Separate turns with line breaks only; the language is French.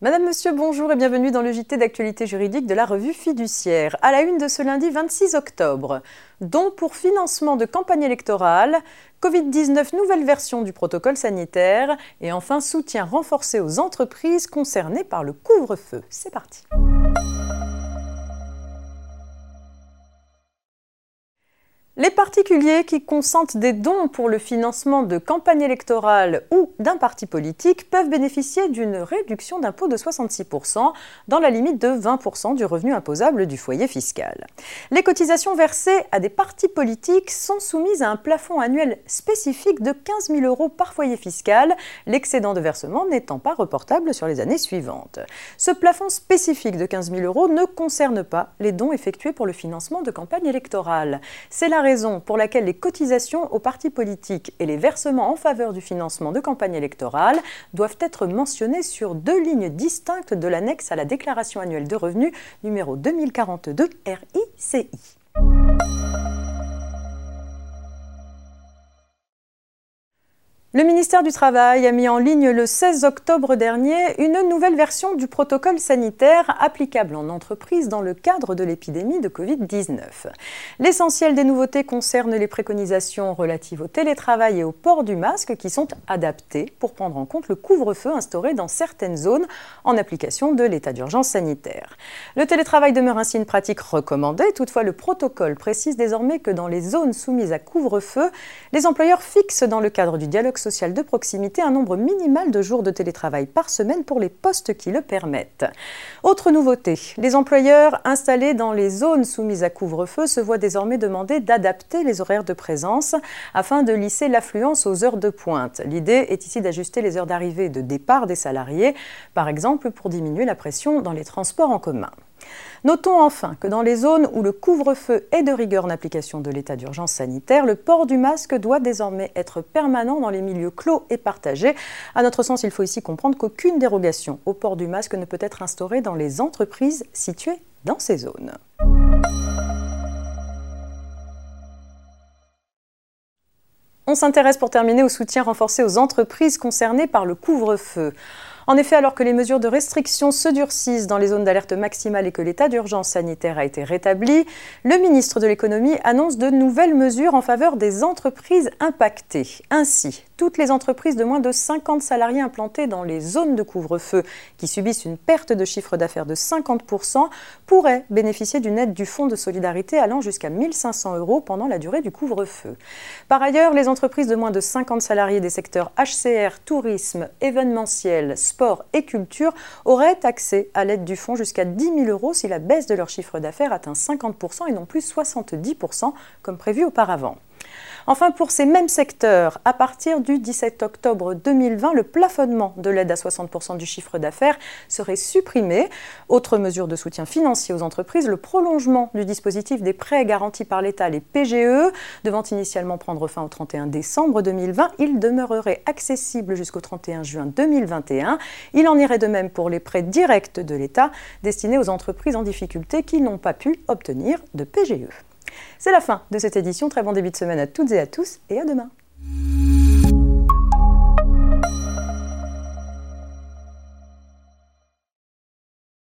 Madame, Monsieur, bonjour et bienvenue dans le JT d'actualité juridique de la revue Fiduciaire. À la une de ce lundi 26 octobre, dont pour financement de campagne électorale, Covid-19 nouvelle version du protocole sanitaire et enfin soutien renforcé aux entreprises concernées par le couvre-feu. C'est parti. Les particuliers qui consentent des dons pour le financement de campagnes électorales ou d'un parti politique peuvent bénéficier d'une réduction d'impôt de 66% dans la limite de 20% du revenu imposable du foyer fiscal. Les cotisations versées à des partis politiques sont soumises à un plafond annuel spécifique de 15 000 euros par foyer fiscal, l'excédent de versement n'étant pas reportable sur les années suivantes. Ce plafond spécifique de 15 000 euros ne concerne pas les dons effectués pour le financement de campagnes électorales. C'est la raison pour laquelle les cotisations aux partis politiques et les versements en faveur du financement de campagnes électorales doivent être mentionnés sur deux lignes distinctes de l'annexe à la déclaration annuelle de revenus numéro 2042 RICI. Le ministère du Travail a mis en ligne le 16 octobre dernier une nouvelle version du protocole sanitaire applicable en entreprise dans le cadre de l'épidémie de Covid-19. L'essentiel des nouveautés concerne les préconisations relatives au télétravail et au port du masque qui sont adaptées pour prendre en compte le couvre-feu instauré dans certaines zones en application de l'état d'urgence sanitaire. Le télétravail demeure ainsi une pratique recommandée, toutefois le protocole précise désormais que dans les zones soumises à couvre-feu, les employeurs fixent dans le cadre du dialogue social de proximité un nombre minimal de jours de télétravail par semaine pour les postes qui le permettent. Autre nouveauté, les employeurs installés dans les zones soumises à couvre-feu se voient désormais demander d'adapter les horaires de présence afin de lisser l'affluence aux heures de pointe. L'idée est ici d'ajuster les heures d'arrivée et de départ des salariés, par exemple pour diminuer la pression dans les transports en commun. Notons enfin que dans les zones où le couvre-feu est de rigueur en application de l'état d'urgence sanitaire, le port du masque doit désormais être permanent dans les milieux clos et partagés. À notre sens, il faut ici comprendre qu'aucune dérogation au port du masque ne peut être instaurée dans les entreprises situées dans ces zones. On s'intéresse pour terminer au soutien renforcé aux entreprises concernées par le couvre-feu. En effet, alors que les mesures de restriction se durcissent dans les zones d'alerte maximale et que l'état d'urgence sanitaire a été rétabli, le ministre de l'économie annonce de nouvelles mesures en faveur des entreprises impactées. Ainsi, toutes les entreprises de moins de 50 salariés implantées dans les zones de couvre-feu qui subissent une perte de chiffre d'affaires de 50% pourraient bénéficier d'une aide du Fonds de solidarité allant jusqu'à 1500 euros pendant la durée du couvre-feu. Par ailleurs, les entreprises de moins de 50 salariés des secteurs HCR, tourisme, événementiel, sport et culture auraient accès à l'aide du fonds jusqu'à 10 000 euros si la baisse de leur chiffre d'affaires atteint 50% et non plus 70% comme prévu auparavant. Enfin, pour ces mêmes secteurs, à partir du 17 octobre 2020, le plafonnement de l'aide à 60% du chiffre d'affaires serait supprimé. Autre mesure de soutien financier aux entreprises, le prolongement du dispositif des prêts garantis par l'État, les PGE, devant initialement prendre fin au 31 décembre 2020, il demeurerait accessible jusqu'au 31 juin 2021. Il en irait de même pour les prêts directs de l'État destinés aux entreprises en difficulté qui n'ont pas pu obtenir de PGE. C'est la fin de cette édition. Très bon début de semaine à toutes et à tous et à demain.